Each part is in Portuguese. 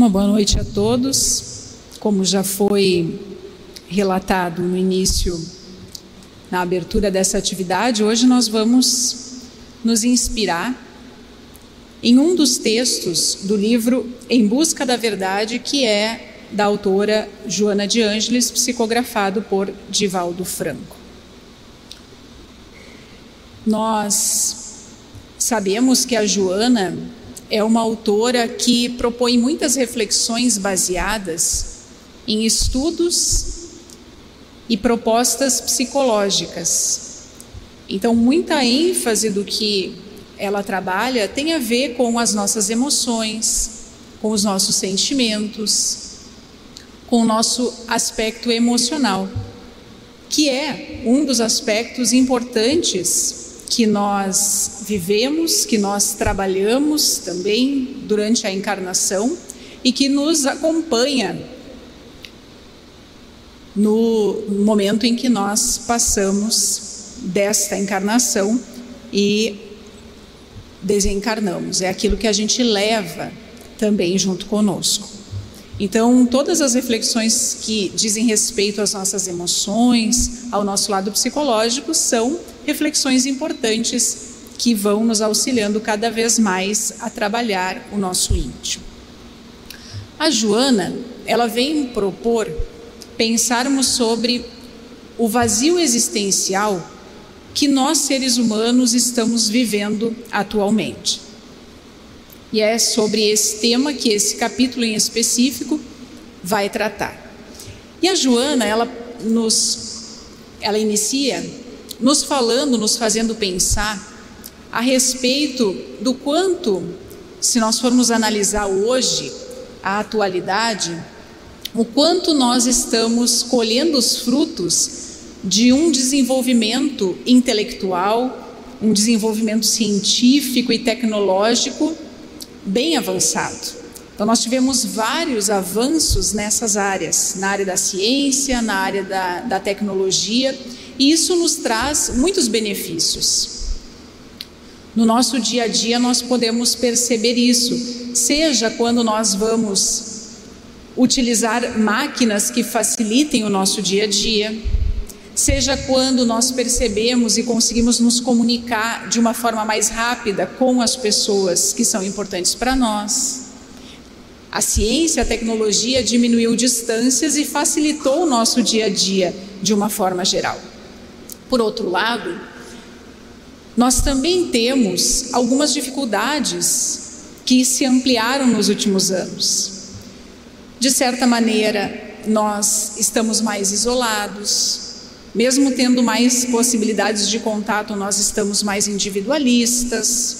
Uma boa noite a todos. Como já foi relatado no início, na abertura dessa atividade, hoje nós vamos nos inspirar em um dos textos do livro Em Busca da Verdade, que é da autora Joana de Ângeles, psicografado por Divaldo Franco. Nós sabemos que a Joana é uma autora que propõe muitas reflexões baseadas em estudos e propostas psicológicas. Então, muita ênfase do que ela trabalha tem a ver com as nossas emoções, com os nossos sentimentos, com o nosso aspecto emocional, que é um dos aspectos importantes que nós vivemos, que nós trabalhamos também durante a encarnação e que nos acompanha no momento em que nós passamos desta encarnação e desencarnamos. É aquilo que a gente leva também junto conosco. Então, todas as reflexões que dizem respeito às nossas emoções, ao nosso lado psicológico, são reflexões importantes que vão nos auxiliando cada vez mais a trabalhar o nosso íntimo. A Joana, ela vem propor pensarmos sobre o vazio existencial que nós seres humanos estamos vivendo atualmente. E é sobre esse tema que esse capítulo em específico vai tratar. E a Joana, ela nos ela inicia nos falando, nos fazendo pensar a respeito do quanto, se nós formos analisar hoje a atualidade, o quanto nós estamos colhendo os frutos de um desenvolvimento intelectual, um desenvolvimento científico e tecnológico bem avançado. Então, nós tivemos vários avanços nessas áreas, na área da ciência, na área da, da tecnologia, e isso nos traz muitos benefícios. No nosso dia a dia, nós podemos perceber isso, seja quando nós vamos utilizar máquinas que facilitem o nosso dia a dia, seja quando nós percebemos e conseguimos nos comunicar de uma forma mais rápida com as pessoas que são importantes para nós. A ciência, a tecnologia diminuiu distâncias e facilitou o nosso dia a dia de uma forma geral. Por outro lado, nós também temos algumas dificuldades que se ampliaram nos últimos anos. De certa maneira, nós estamos mais isolados, mesmo tendo mais possibilidades de contato, nós estamos mais individualistas,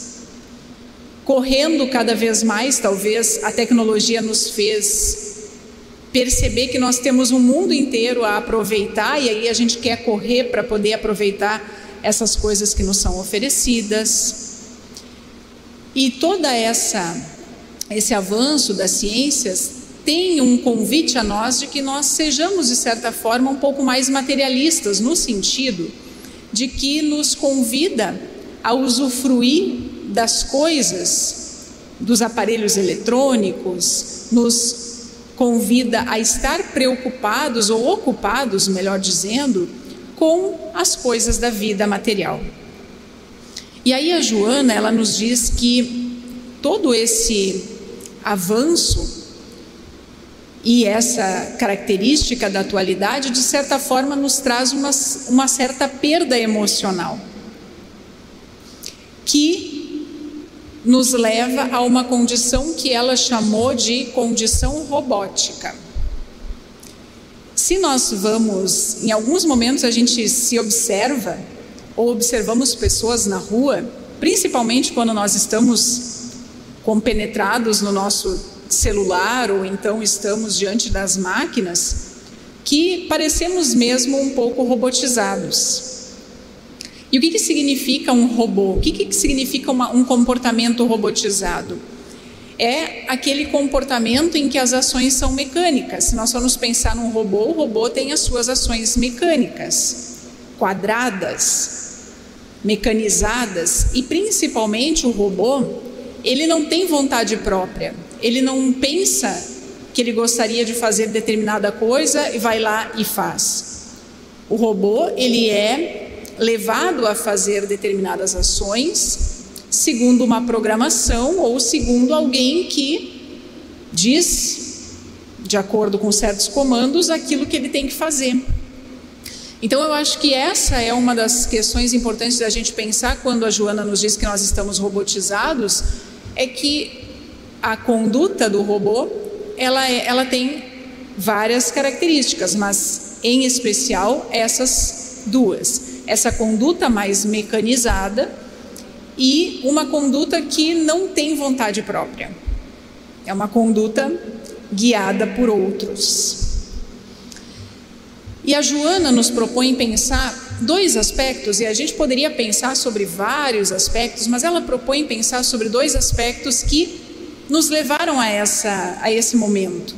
correndo cada vez mais, talvez a tecnologia nos fez perceber que nós temos um mundo inteiro a aproveitar e aí a gente quer correr para poder aproveitar essas coisas que nos são oferecidas. E toda essa esse avanço das ciências tem um convite a nós de que nós sejamos de certa forma um pouco mais materialistas no sentido de que nos convida a usufruir das coisas, dos aparelhos eletrônicos, nos convida a estar preocupados ou ocupados, melhor dizendo, com as coisas da vida material. E aí a Joana, ela nos diz que todo esse avanço e essa característica da atualidade, de certa forma, nos traz uma, uma certa perda emocional, que nos leva a uma condição que ela chamou de condição robótica. Se nós vamos, em alguns momentos a gente se observa ou observamos pessoas na rua, principalmente quando nós estamos compenetrados no nosso celular ou então estamos diante das máquinas, que parecemos mesmo um pouco robotizados. E o que, que significa um robô? O que, que significa uma, um comportamento robotizado? É aquele comportamento em que as ações são mecânicas. Se nós formos pensar num robô, o robô tem as suas ações mecânicas, quadradas, mecanizadas, e principalmente o robô ele não tem vontade própria, ele não pensa que ele gostaria de fazer determinada coisa e vai lá e faz. O robô, ele é levado a fazer determinadas ações segundo uma programação ou segundo alguém que diz, de acordo com certos comandos, aquilo que ele tem que fazer. Então, eu acho que essa é uma das questões importantes da gente pensar quando a Joana nos diz que nós estamos robotizados, é que a conduta do robô ela, é, ela tem várias características, mas em especial essas duas: essa conduta mais mecanizada e uma conduta que não tem vontade própria. É uma conduta guiada por outros. E a Joana nos propõe pensar dois aspectos, e a gente poderia pensar sobre vários aspectos, mas ela propõe pensar sobre dois aspectos que nos levaram a, essa, a esse momento,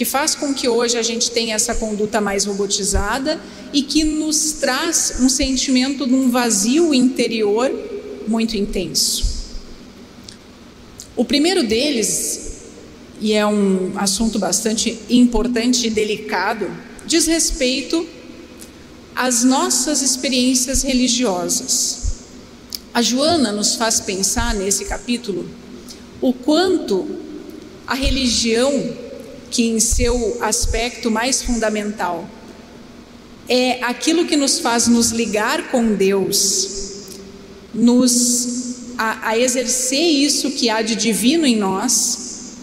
que faz com que hoje a gente tenha essa conduta mais robotizada e que nos traz um sentimento de um vazio interior muito intenso. O primeiro deles, e é um assunto bastante importante e delicado, diz respeito às nossas experiências religiosas. A Joana nos faz pensar nesse capítulo o quanto a religião, que em seu aspecto mais fundamental é aquilo que nos faz nos ligar com Deus, nos a, a exercer isso que há de divino em nós,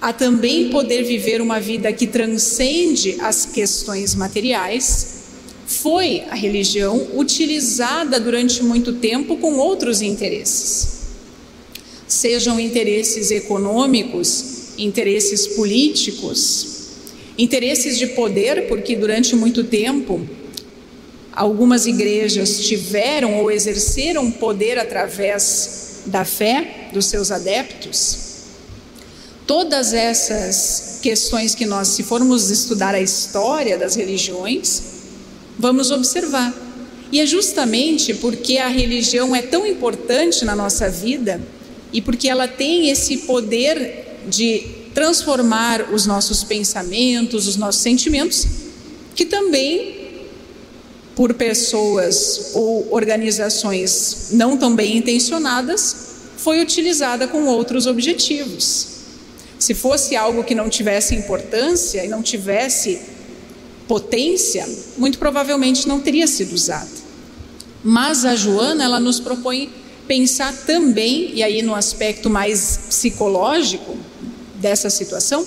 a também poder viver uma vida que transcende as questões materiais, foi a religião utilizada durante muito tempo com outros interesses sejam interesses econômicos, interesses políticos, interesses de poder, porque durante muito tempo algumas igrejas tiveram ou exerceram poder através da fé dos seus adeptos. Todas essas questões que nós, se formos estudar a história das religiões, vamos observar. E é justamente porque a religião é tão importante na nossa vida e porque ela tem esse poder de transformar os nossos pensamentos, os nossos sentimentos, que também por pessoas ou organizações não tão bem intencionadas, foi utilizada com outros objetivos. Se fosse algo que não tivesse importância e não tivesse potência, muito provavelmente não teria sido usado. Mas a Joana, ela nos propõe pensar também, e aí no aspecto mais psicológico dessa situação,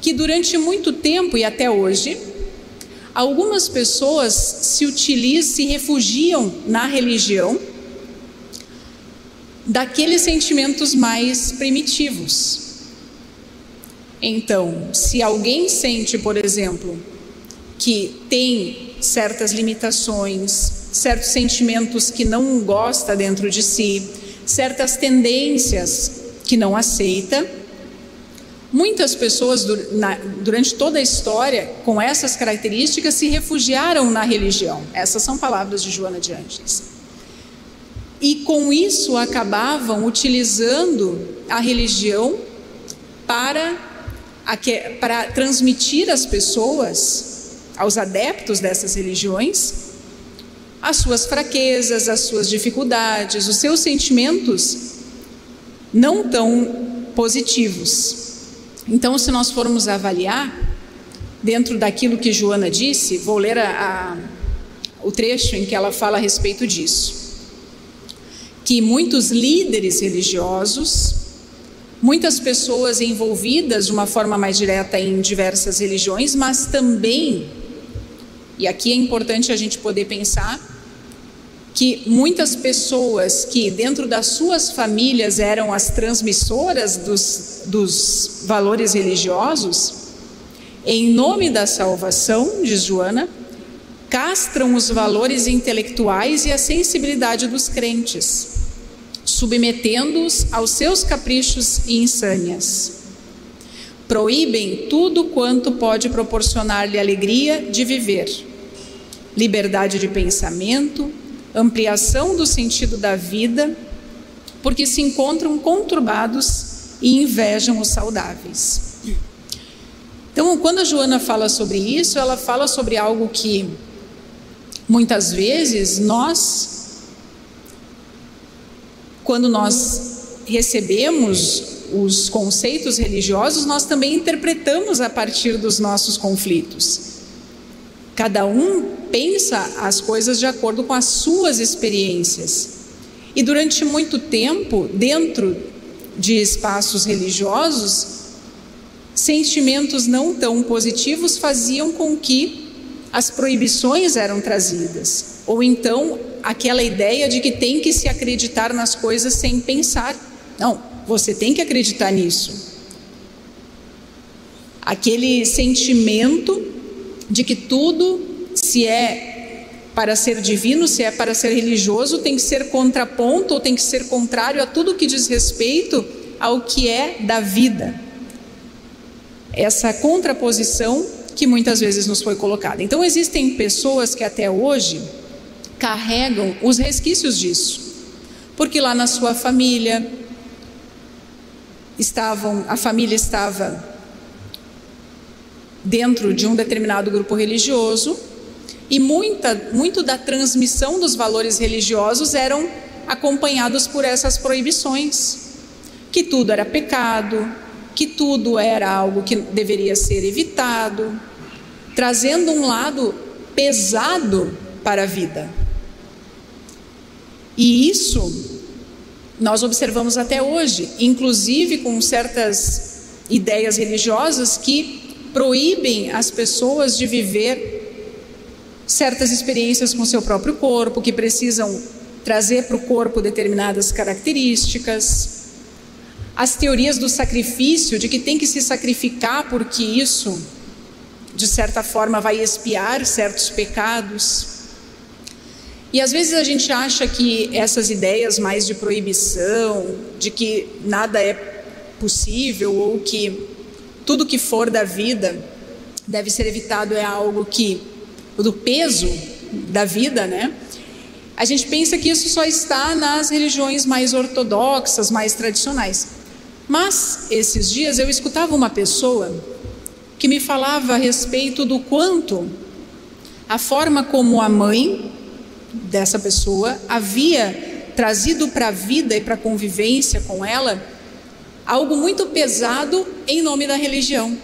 que durante muito tempo e até hoje, algumas pessoas se utilizam, se refugiam na religião daqueles sentimentos mais primitivos. Então, se alguém sente, por exemplo, que tem certas limitações, certos sentimentos que não gosta dentro de si, certas tendências que não aceita. Muitas pessoas durante toda a história com essas características se refugiaram na religião. Essas são palavras de Joana de Ângeles. E com isso acabavam utilizando a religião para, para transmitir às pessoas, aos adeptos dessas religiões, as suas fraquezas, as suas dificuldades, os seus sentimentos não tão positivos. Então, se nós formos avaliar, dentro daquilo que Joana disse, vou ler a, a, o trecho em que ela fala a respeito disso. Que muitos líderes religiosos, muitas pessoas envolvidas de uma forma mais direta em diversas religiões, mas também, e aqui é importante a gente poder pensar, que muitas pessoas que dentro das suas famílias eram as transmissoras dos, dos valores religiosos, em nome da salvação, diz Joana, castram os valores intelectuais e a sensibilidade dos crentes, submetendo-os aos seus caprichos e insânias. Proíbem tudo quanto pode proporcionar-lhe alegria de viver, liberdade de pensamento, ampliação do sentido da vida, porque se encontram conturbados e invejam os saudáveis. Então, quando a Joana fala sobre isso, ela fala sobre algo que muitas vezes nós, quando nós recebemos os conceitos religiosos, nós também interpretamos a partir dos nossos conflitos. Cada um pensa as coisas de acordo com as suas experiências. E durante muito tempo, dentro de espaços religiosos, sentimentos não tão positivos faziam com que as proibições eram trazidas, ou então aquela ideia de que tem que se acreditar nas coisas sem pensar. Não, você tem que acreditar nisso. Aquele sentimento de que tudo, se é para ser divino, se é para ser religioso, tem que ser contraponto ou tem que ser contrário a tudo que diz respeito ao que é da vida. Essa contraposição que muitas vezes nos foi colocada. Então, existem pessoas que até hoje carregam os resquícios disso, porque lá na sua família estavam, a família estava dentro de um determinado grupo religioso e muita, muito da transmissão dos valores religiosos eram acompanhados por essas proibições, que tudo era pecado, que tudo era algo que deveria ser evitado, trazendo um lado pesado para a vida. E isso nós observamos até hoje, inclusive com certas ideias religiosas que proíbem as pessoas de viver certas experiências com seu próprio corpo, que precisam trazer para o corpo determinadas características. As teorias do sacrifício, de que tem que se sacrificar porque isso, de certa forma, vai expiar certos pecados. E às vezes a gente acha que essas ideias mais de proibição, de que nada é possível ou que tudo que for da vida deve ser evitado é algo que do peso da vida, né? A gente pensa que isso só está nas religiões mais ortodoxas, mais tradicionais. Mas esses dias eu escutava uma pessoa que me falava a respeito do quanto a forma como a mãe dessa pessoa havia trazido para a vida e para a convivência com ela algo muito pesado em nome da religião.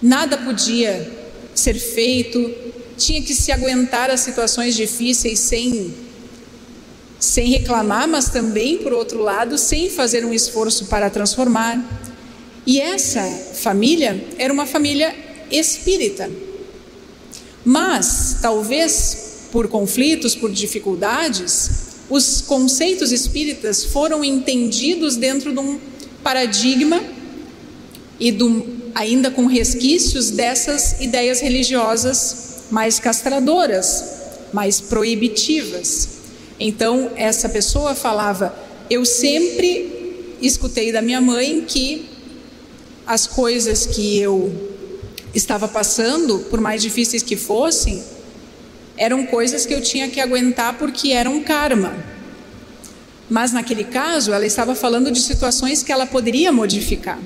Nada podia ser feito, tinha que se aguentar as situações difíceis sem sem reclamar, mas também por outro lado, sem fazer um esforço para transformar. E essa família era uma família espírita. Mas talvez por conflitos, por dificuldades, os conceitos espíritas foram entendidos dentro de um paradigma e do, ainda com resquícios dessas ideias religiosas mais castradoras, mais proibitivas. Então, essa pessoa falava: Eu sempre escutei da minha mãe que as coisas que eu estava passando, por mais difíceis que fossem, eram coisas que eu tinha que aguentar porque eram karma. Mas naquele caso, ela estava falando de situações que ela poderia modificar,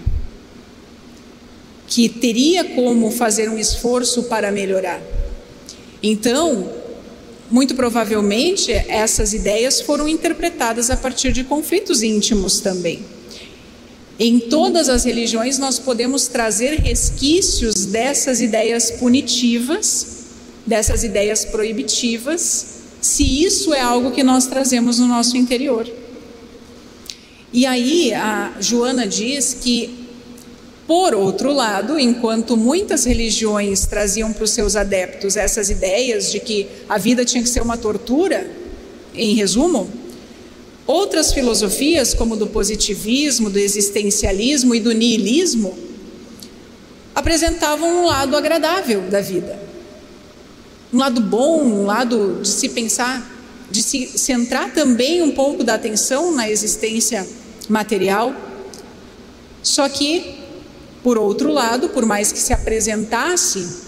que teria como fazer um esforço para melhorar. Então, muito provavelmente, essas ideias foram interpretadas a partir de conflitos íntimos também. Em todas as religiões, nós podemos trazer resquícios dessas ideias punitivas dessas ideias proibitivas, se isso é algo que nós trazemos no nosso interior. E aí a Joana diz que, por outro lado, enquanto muitas religiões traziam para os seus adeptos essas ideias de que a vida tinha que ser uma tortura, em resumo, outras filosofias, como do positivismo, do existencialismo e do niilismo, apresentavam um lado agradável da vida um lado bom, um lado de se pensar, de se centrar também um pouco da atenção na existência material. Só que, por outro lado, por mais que se apresentasse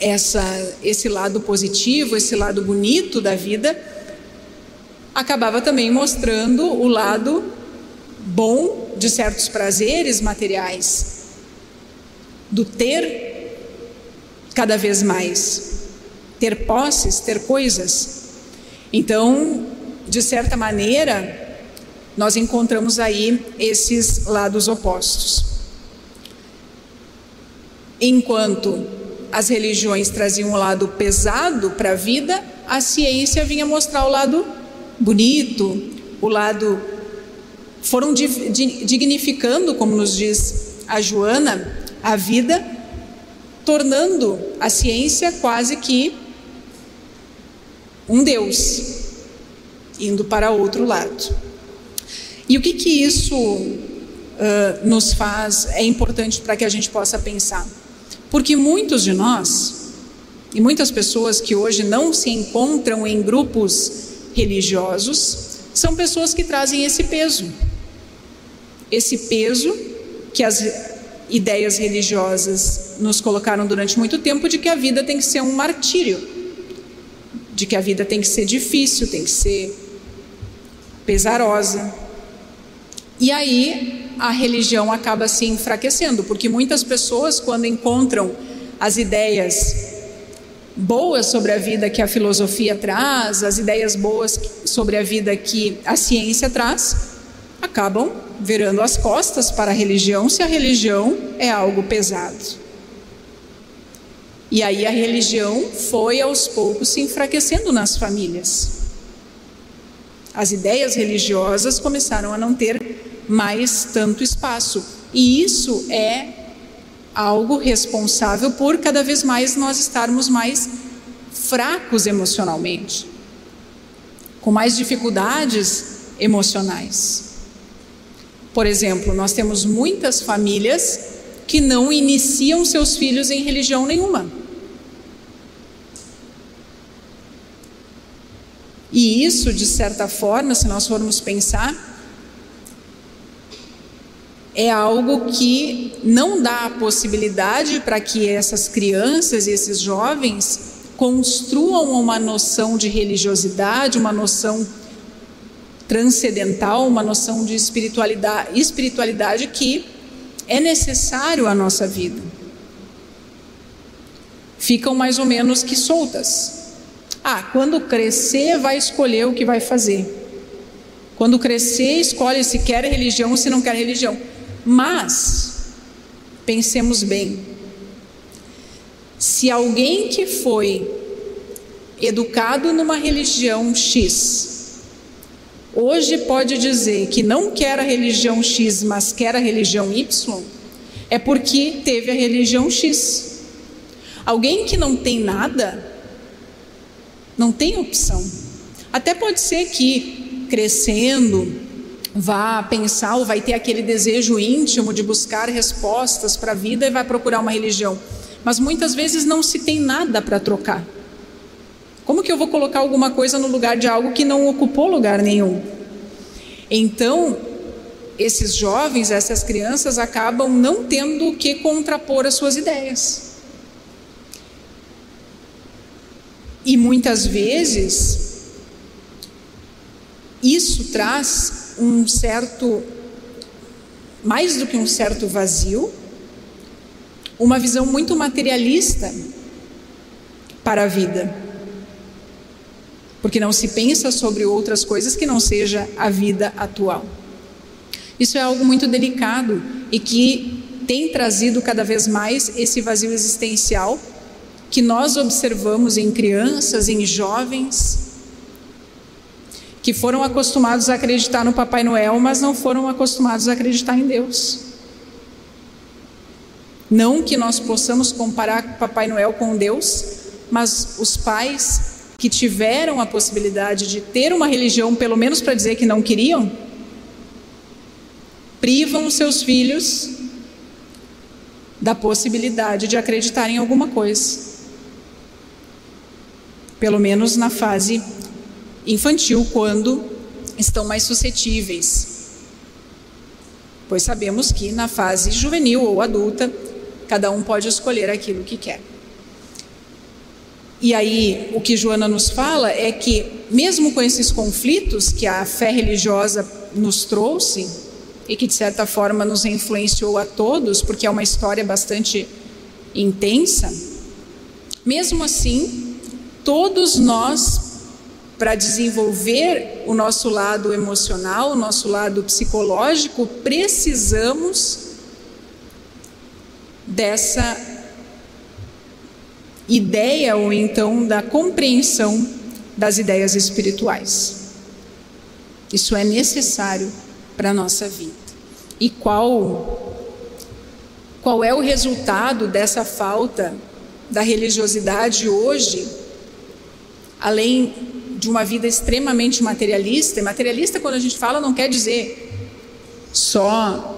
essa, esse lado positivo, esse lado bonito da vida, acabava também mostrando o lado bom de certos prazeres materiais, do ter cada vez mais, ter posses, ter coisas. Então, de certa maneira, nós encontramos aí esses lados opostos. Enquanto as religiões traziam o lado pesado para a vida, a ciência vinha mostrar o lado bonito, o lado. Foram dignificando, como nos diz a Joana, a vida, tornando a ciência quase que um Deus, indo para outro lado. E o que que isso uh, nos faz, é importante para que a gente possa pensar? Porque muitos de nós, e muitas pessoas que hoje não se encontram em grupos religiosos, são pessoas que trazem esse peso. Esse peso que as ideias religiosas nos colocaram durante muito tempo de que a vida tem que ser um martírio, de que a vida tem que ser difícil, tem que ser pesarosa. E aí a religião acaba se enfraquecendo, porque muitas pessoas, quando encontram as ideias boas sobre a vida que a filosofia traz, as ideias boas sobre a vida que a ciência traz, acabam virando as costas para a religião se a religião é algo pesado. E aí a religião foi aos poucos se enfraquecendo nas famílias. As ideias religiosas começaram a não ter mais tanto espaço. E isso é algo responsável por cada vez mais nós estarmos mais fracos emocionalmente, com mais dificuldades emocionais. Por exemplo, nós temos muitas famílias que não iniciam seus filhos em religião nenhuma. E isso, de certa forma, se nós formos pensar, é algo que não dá a possibilidade para que essas crianças e esses jovens construam uma noção de religiosidade, uma noção transcendental, uma noção de espiritualidade, espiritualidade que é necessário à nossa vida. Ficam mais ou menos que soltas. Ah, quando crescer, vai escolher o que vai fazer. Quando crescer, escolhe se quer religião ou se não quer religião. Mas, pensemos bem, se alguém que foi educado numa religião X, hoje pode dizer que não quer a religião X, mas quer a religião Y, é porque teve a religião X. Alguém que não tem nada, não tem opção. Até pode ser que crescendo, vá pensar ou vai ter aquele desejo íntimo de buscar respostas para a vida e vai procurar uma religião. Mas muitas vezes não se tem nada para trocar. Como que eu vou colocar alguma coisa no lugar de algo que não ocupou lugar nenhum? Então, esses jovens, essas crianças acabam não tendo o que contrapor as suas ideias. E muitas vezes isso traz um certo, mais do que um certo vazio, uma visão muito materialista para a vida. Porque não se pensa sobre outras coisas que não seja a vida atual. Isso é algo muito delicado e que tem trazido cada vez mais esse vazio existencial que nós observamos em crianças, em jovens, que foram acostumados a acreditar no Papai Noel, mas não foram acostumados a acreditar em Deus. Não que nós possamos comparar Papai Noel com Deus, mas os pais que tiveram a possibilidade de ter uma religião, pelo menos para dizer que não queriam, privam seus filhos da possibilidade de acreditar em alguma coisa. Pelo menos na fase infantil quando estão mais suscetíveis. Pois sabemos que na fase juvenil ou adulta, cada um pode escolher aquilo que quer. E aí, o que Joana nos fala é que, mesmo com esses conflitos que a fé religiosa nos trouxe, e que de certa forma nos influenciou a todos, porque é uma história bastante intensa, mesmo assim, todos nós, para desenvolver o nosso lado emocional, o nosso lado psicológico, precisamos dessa ideia ou então da compreensão das ideias espirituais. Isso é necessário para a nossa vida. E qual qual é o resultado dessa falta da religiosidade hoje, além de uma vida extremamente materialista? E materialista, quando a gente fala, não quer dizer só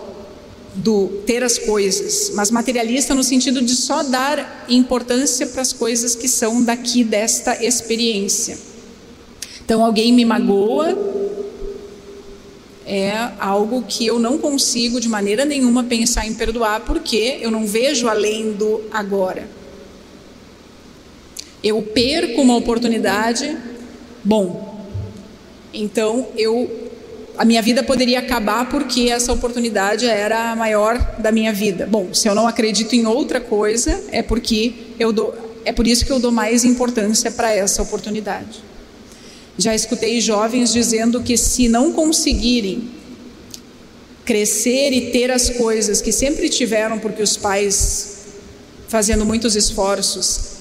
do ter as coisas, mas materialista no sentido de só dar importância para as coisas que são daqui desta experiência. Então, alguém me magoa, é algo que eu não consigo de maneira nenhuma pensar em perdoar, porque eu não vejo além do agora. Eu perco uma oportunidade, bom, então eu a minha vida poderia acabar porque essa oportunidade era a maior da minha vida. Bom, se eu não acredito em outra coisa, é porque eu dou, é por isso que eu dou mais importância para essa oportunidade. Já escutei jovens dizendo que se não conseguirem crescer e ter as coisas que sempre tiveram porque os pais fazendo muitos esforços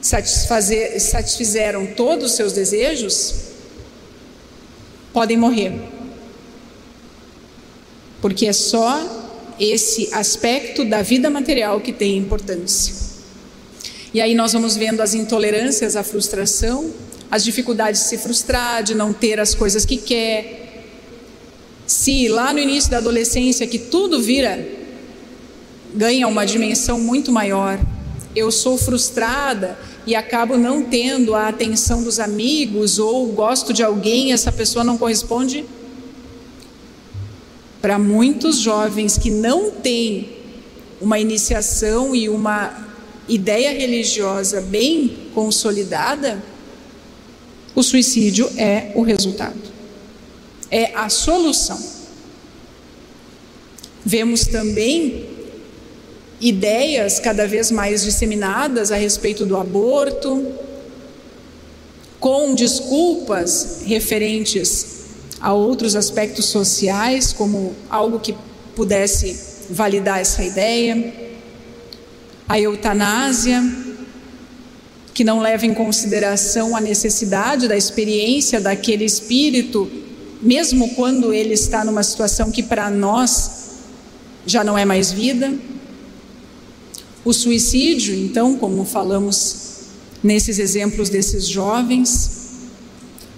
satisfazer, satisfizeram todos os seus desejos, podem morrer. Porque é só esse aspecto da vida material que tem importância. E aí nós vamos vendo as intolerâncias, a frustração, as dificuldades de se frustrar, de não ter as coisas que quer. Se lá no início da adolescência que tudo vira ganha uma dimensão muito maior, eu sou frustrada e acabo não tendo a atenção dos amigos ou gosto de alguém, essa pessoa não corresponde. Para muitos jovens que não têm uma iniciação e uma ideia religiosa bem consolidada, o suicídio é o resultado, é a solução. Vemos também ideias cada vez mais disseminadas a respeito do aborto, com desculpas referentes a outros aspectos sociais, como algo que pudesse validar essa ideia, a eutanásia, que não leva em consideração a necessidade da experiência daquele espírito, mesmo quando ele está numa situação que para nós já não é mais vida. O suicídio, então, como falamos nesses exemplos desses jovens,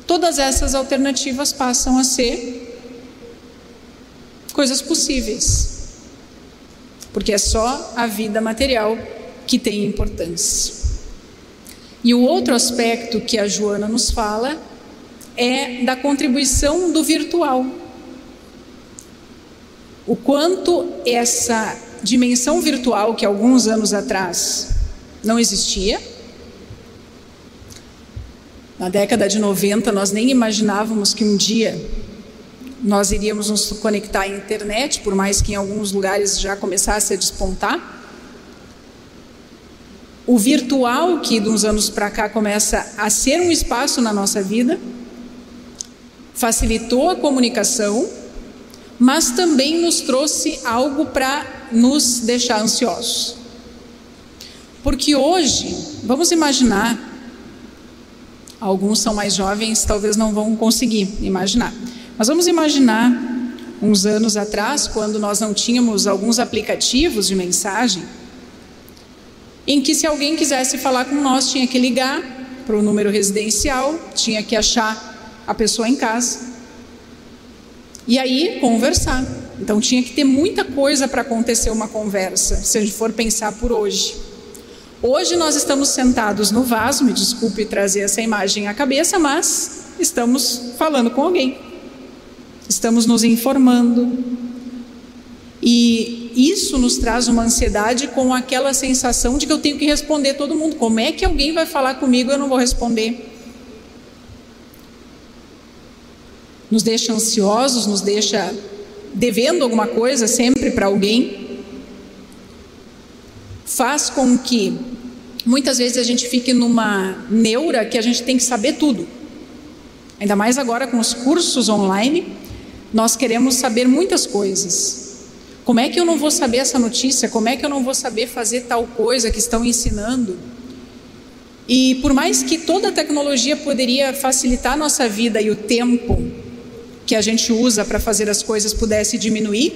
todas essas alternativas passam a ser coisas possíveis, porque é só a vida material que tem importância. E o outro aspecto que a Joana nos fala é da contribuição do virtual. O quanto essa dimensão virtual que alguns anos atrás não existia. Na década de 90, nós nem imaginávamos que um dia nós iríamos nos conectar à internet, por mais que em alguns lugares já começasse a despontar. O virtual, que de uns anos para cá começa a ser um espaço na nossa vida, facilitou a comunicação, mas também nos trouxe algo para nos deixar ansiosos. Porque hoje, vamos imaginar, alguns são mais jovens, talvez não vão conseguir imaginar, mas vamos imaginar uns anos atrás, quando nós não tínhamos alguns aplicativos de mensagem, em que se alguém quisesse falar com nós, tinha que ligar para o número residencial, tinha que achar a pessoa em casa e aí conversar. Então tinha que ter muita coisa para acontecer uma conversa, se a gente for pensar por hoje. Hoje nós estamos sentados no vaso, me desculpe trazer essa imagem à cabeça, mas estamos falando com alguém. Estamos nos informando. E isso nos traz uma ansiedade com aquela sensação de que eu tenho que responder todo mundo. Como é que alguém vai falar comigo e eu não vou responder? Nos deixa ansiosos, nos deixa devendo alguma coisa sempre para alguém. Faz com que muitas vezes a gente fique numa neura que a gente tem que saber tudo. Ainda mais agora com os cursos online, nós queremos saber muitas coisas. Como é que eu não vou saber essa notícia? Como é que eu não vou saber fazer tal coisa que estão ensinando? E por mais que toda a tecnologia poderia facilitar a nossa vida e o tempo que a gente usa para fazer as coisas pudesse diminuir,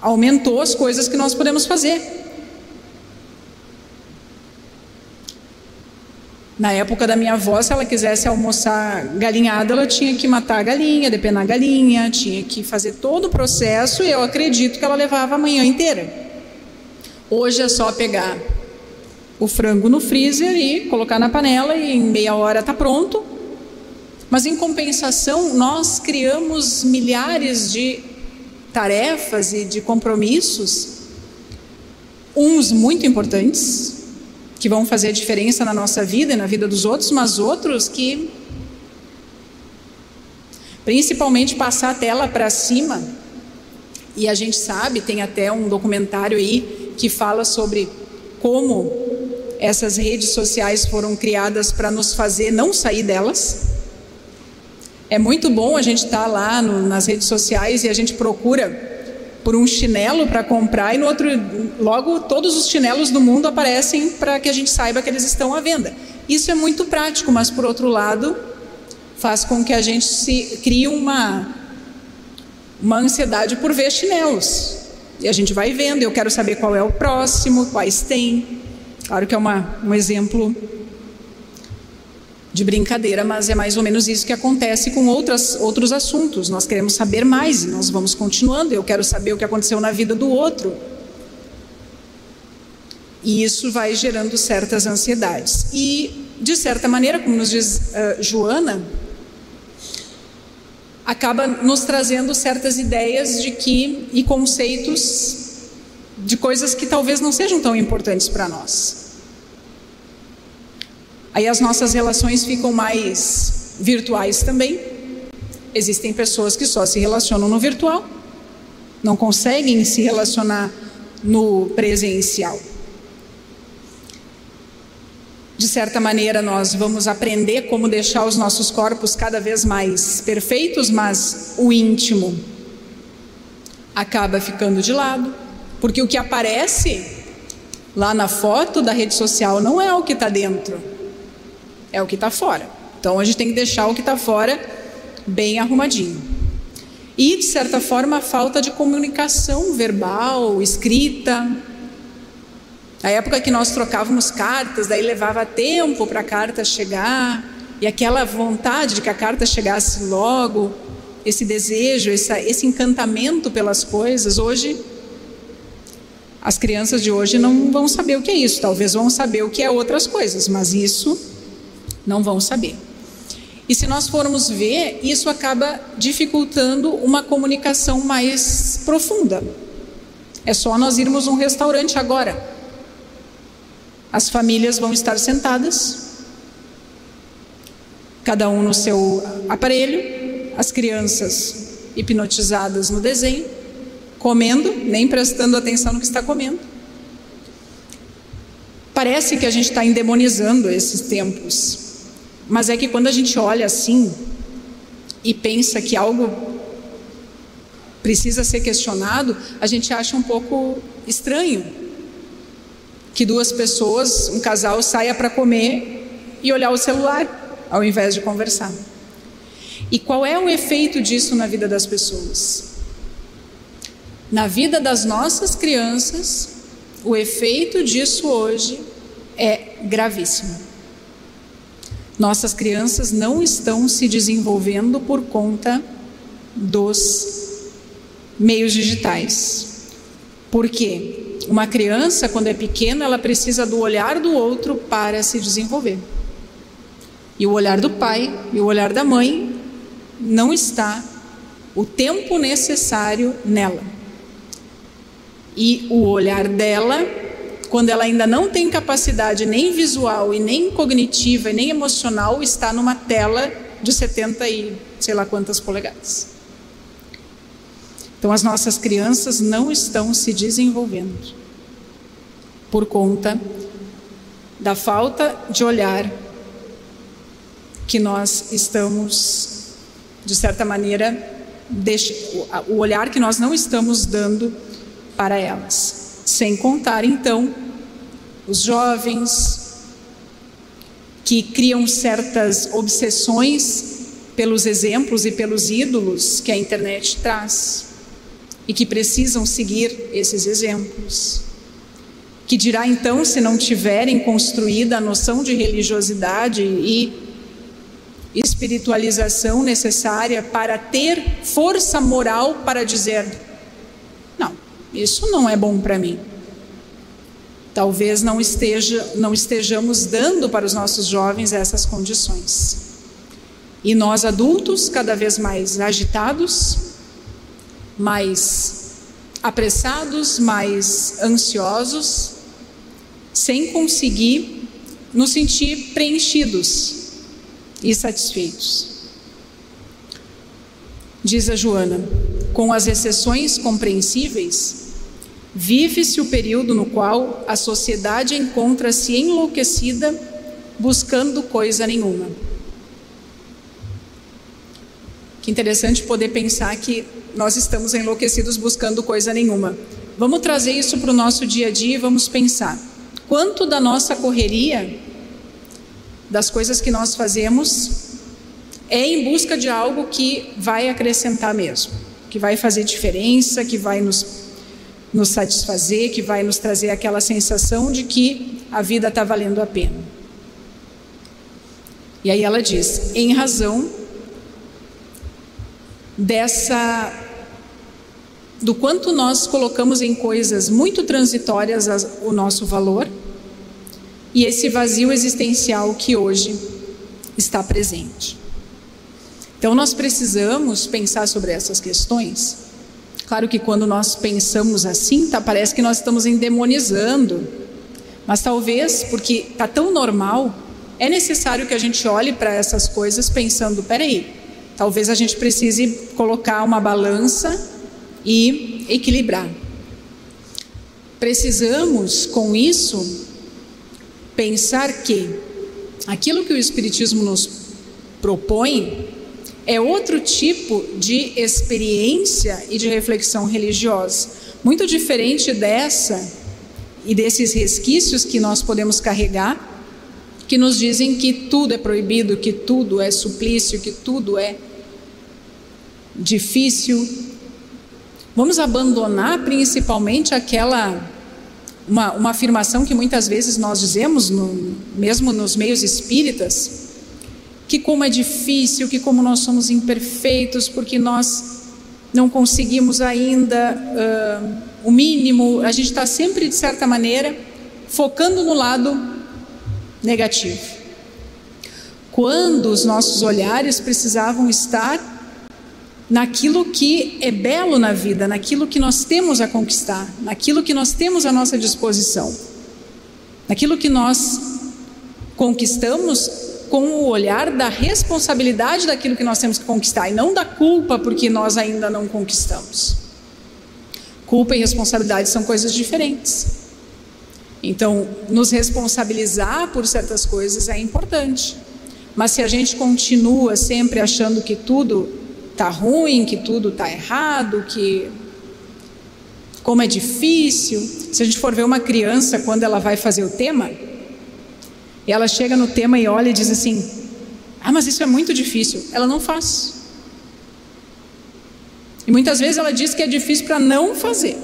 aumentou as coisas que nós podemos fazer. Na época da minha avó, se ela quisesse almoçar galinhada, ela tinha que matar a galinha, depenar a galinha, tinha que fazer todo o processo e eu acredito que ela levava a manhã inteira. Hoje é só pegar o frango no freezer e colocar na panela e em meia hora está pronto. Mas em compensação, nós criamos milhares de tarefas e de compromissos, uns muito importantes, que vão fazer a diferença na nossa vida e na vida dos outros, mas outros que principalmente passar a tela para cima. E a gente sabe, tem até um documentário aí que fala sobre como essas redes sociais foram criadas para nos fazer não sair delas. É muito bom a gente estar tá lá no, nas redes sociais e a gente procura por um chinelo para comprar e no outro logo todos os chinelos do mundo aparecem para que a gente saiba que eles estão à venda. Isso é muito prático, mas por outro lado faz com que a gente se crie uma uma ansiedade por ver chinelos. E a gente vai vendo, eu quero saber qual é o próximo, quais tem. Claro que é uma, um exemplo de brincadeira, mas é mais ou menos isso que acontece com outras, outros assuntos. Nós queremos saber mais e nós vamos continuando. Eu quero saber o que aconteceu na vida do outro. E isso vai gerando certas ansiedades. E, de certa maneira, como nos diz uh, Joana, acaba nos trazendo certas ideias de que e conceitos de coisas que talvez não sejam tão importantes para nós. Aí as nossas relações ficam mais virtuais também. Existem pessoas que só se relacionam no virtual, não conseguem se relacionar no presencial. De certa maneira, nós vamos aprender como deixar os nossos corpos cada vez mais perfeitos, mas o íntimo acaba ficando de lado, porque o que aparece lá na foto da rede social não é o que está dentro é o que está fora. Então a gente tem que deixar o que está fora bem arrumadinho. E, de certa forma, a falta de comunicação verbal, escrita. A época que nós trocávamos cartas, daí levava tempo para a carta chegar, e aquela vontade de que a carta chegasse logo, esse desejo, esse, esse encantamento pelas coisas, hoje as crianças de hoje não vão saber o que é isso, talvez vão saber o que é outras coisas, mas isso não vão saber. E se nós formos ver, isso acaba dificultando uma comunicação mais profunda. É só nós irmos um restaurante agora. As famílias vão estar sentadas, cada um no seu aparelho, as crianças hipnotizadas no desenho, comendo, nem prestando atenção no que está comendo. Parece que a gente está endemonizando esses tempos, mas é que quando a gente olha assim e pensa que algo precisa ser questionado, a gente acha um pouco estranho que duas pessoas, um casal, saia para comer e olhar o celular ao invés de conversar. E qual é o efeito disso na vida das pessoas? Na vida das nossas crianças, o efeito disso hoje é gravíssimo. Nossas crianças não estão se desenvolvendo por conta dos meios digitais. Por quê? Uma criança, quando é pequena, ela precisa do olhar do outro para se desenvolver. E o olhar do pai e o olhar da mãe não está o tempo necessário nela. E o olhar dela, quando ela ainda não tem capacidade nem visual e nem cognitiva e nem emocional, está numa tela de 70 e sei lá quantas polegadas. Então as nossas crianças não estão se desenvolvendo por conta da falta de olhar que nós estamos, de certa maneira, o olhar que nós não estamos dando para elas. Sem contar, então, os jovens que criam certas obsessões pelos exemplos e pelos ídolos que a internet traz e que precisam seguir esses exemplos. Que dirá então se não tiverem construída a noção de religiosidade e espiritualização necessária para ter força moral para dizer: isso não é bom para mim. Talvez não, esteja, não estejamos dando para os nossos jovens essas condições. E nós adultos, cada vez mais agitados, mais apressados, mais ansiosos, sem conseguir nos sentir preenchidos e satisfeitos. Diz a Joana, com as exceções compreensíveis, vive-se o período no qual a sociedade encontra-se enlouquecida buscando coisa nenhuma. Que interessante poder pensar que nós estamos enlouquecidos buscando coisa nenhuma. Vamos trazer isso para o nosso dia a dia e vamos pensar. Quanto da nossa correria, das coisas que nós fazemos, é em busca de algo que vai acrescentar mesmo, que vai fazer diferença, que vai nos, nos satisfazer, que vai nos trazer aquela sensação de que a vida está valendo a pena. E aí ela diz: em razão dessa do quanto nós colocamos em coisas muito transitórias o nosso valor e esse vazio existencial que hoje está presente. Então nós precisamos pensar sobre essas questões. Claro que quando nós pensamos assim, tá, parece que nós estamos endemonizando. Mas talvez, porque está tão normal, é necessário que a gente olhe para essas coisas pensando: peraí, talvez a gente precise colocar uma balança e equilibrar. Precisamos, com isso, pensar que aquilo que o Espiritismo nos propõe é outro tipo de experiência e de reflexão religiosa, muito diferente dessa e desses resquícios que nós podemos carregar, que nos dizem que tudo é proibido, que tudo é suplício, que tudo é difícil, Vamos abandonar principalmente aquela uma, uma afirmação que muitas vezes nós dizemos, no, mesmo nos meios espíritas, que como é difícil, que como nós somos imperfeitos, porque nós não conseguimos ainda uh, o mínimo, a gente está sempre, de certa maneira, focando no lado negativo. Quando os nossos olhares precisavam estar naquilo que é belo na vida, naquilo que nós temos a conquistar, naquilo que nós temos à nossa disposição, naquilo que nós conquistamos com o olhar da responsabilidade daquilo que nós temos que conquistar e não da culpa porque nós ainda não conquistamos. Culpa e responsabilidade são coisas diferentes. Então, nos responsabilizar por certas coisas é importante. Mas se a gente continua sempre achando que tudo tá ruim, que tudo tá errado, que como é difícil. Se a gente for ver uma criança quando ela vai fazer o tema, ela chega no tema e olha e diz assim: "Ah, mas isso é muito difícil". Ela não faz. E muitas vezes ela diz que é difícil para não fazer.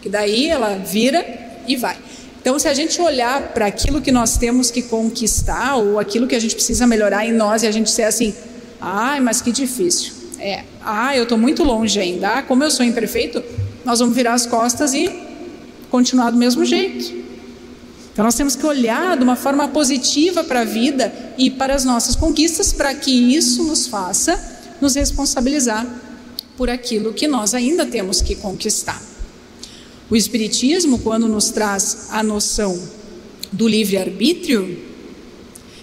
Que daí ela vira e vai. Então, se a gente olhar para aquilo que nós temos que conquistar ou aquilo que a gente precisa melhorar em nós e a gente disser assim: Ai, mas que difícil. É, ah, eu estou muito longe ainda. Ah, como eu sou imperfeito, nós vamos virar as costas e continuar do mesmo jeito. Então nós temos que olhar de uma forma positiva para a vida e para as nossas conquistas, para que isso nos faça nos responsabilizar por aquilo que nós ainda temos que conquistar. O Espiritismo, quando nos traz a noção do livre-arbítrio,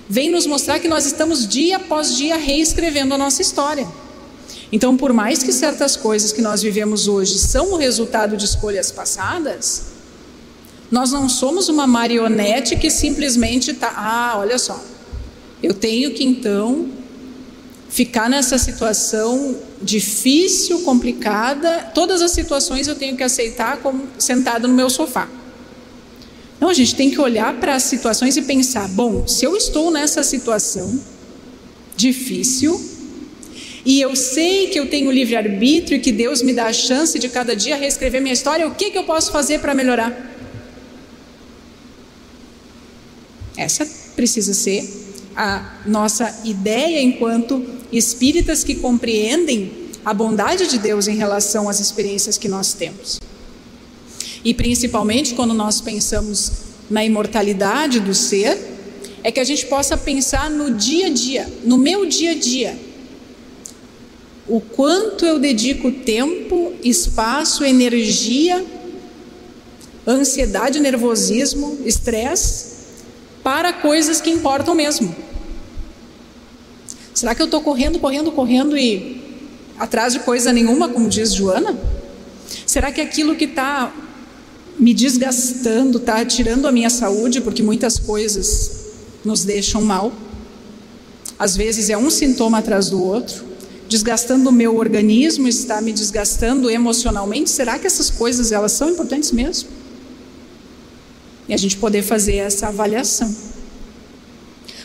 vem nos mostrar que nós estamos dia após dia reescrevendo a nossa história. Então, por mais que certas coisas que nós vivemos hoje são o resultado de escolhas passadas, nós não somos uma marionete que simplesmente está, ah, olha só, eu tenho que então ficar nessa situação difícil, complicada, todas as situações eu tenho que aceitar como sentado no meu sofá. Não, a gente tem que olhar para as situações e pensar: bom, se eu estou nessa situação difícil e eu sei que eu tenho livre-arbítrio e que Deus me dá a chance de cada dia reescrever minha história, o que, que eu posso fazer para melhorar? Essa precisa ser a nossa ideia enquanto espíritas que compreendem a bondade de Deus em relação às experiências que nós temos. E principalmente quando nós pensamos na imortalidade do ser, é que a gente possa pensar no dia a dia, no meu dia a dia. O quanto eu dedico tempo, espaço, energia, ansiedade, nervosismo, estresse para coisas que importam mesmo. Será que eu estou correndo, correndo, correndo e atrás de coisa nenhuma, como diz Joana? Será que aquilo que está me desgastando, está tirando a minha saúde, porque muitas coisas nos deixam mal? Às vezes é um sintoma atrás do outro, desgastando o meu organismo, está me desgastando emocionalmente. Será que essas coisas elas são importantes mesmo? E a gente poder fazer essa avaliação.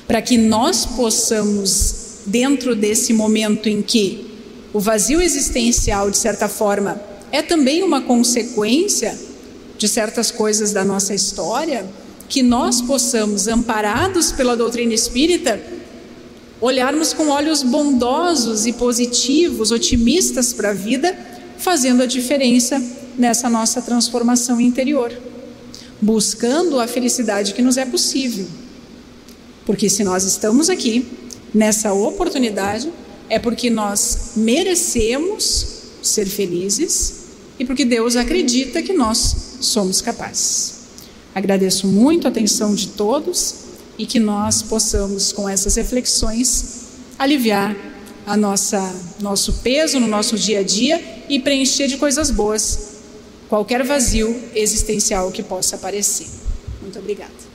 Para que nós possamos dentro desse momento em que o vazio existencial, de certa forma, é também uma consequência de certas coisas da nossa história, que nós possamos, amparados pela doutrina espírita, olharmos com olhos bondosos e positivos, otimistas para a vida, fazendo a diferença nessa nossa transformação interior, buscando a felicidade que nos é possível. Porque se nós estamos aqui, nessa oportunidade é porque nós merecemos ser felizes e porque Deus acredita que nós somos capazes. Agradeço muito a atenção de todos e que nós possamos, com essas reflexões, aliviar a nossa nosso peso no nosso dia a dia e preencher de coisas boas qualquer vazio existencial que possa aparecer. Muito obrigada.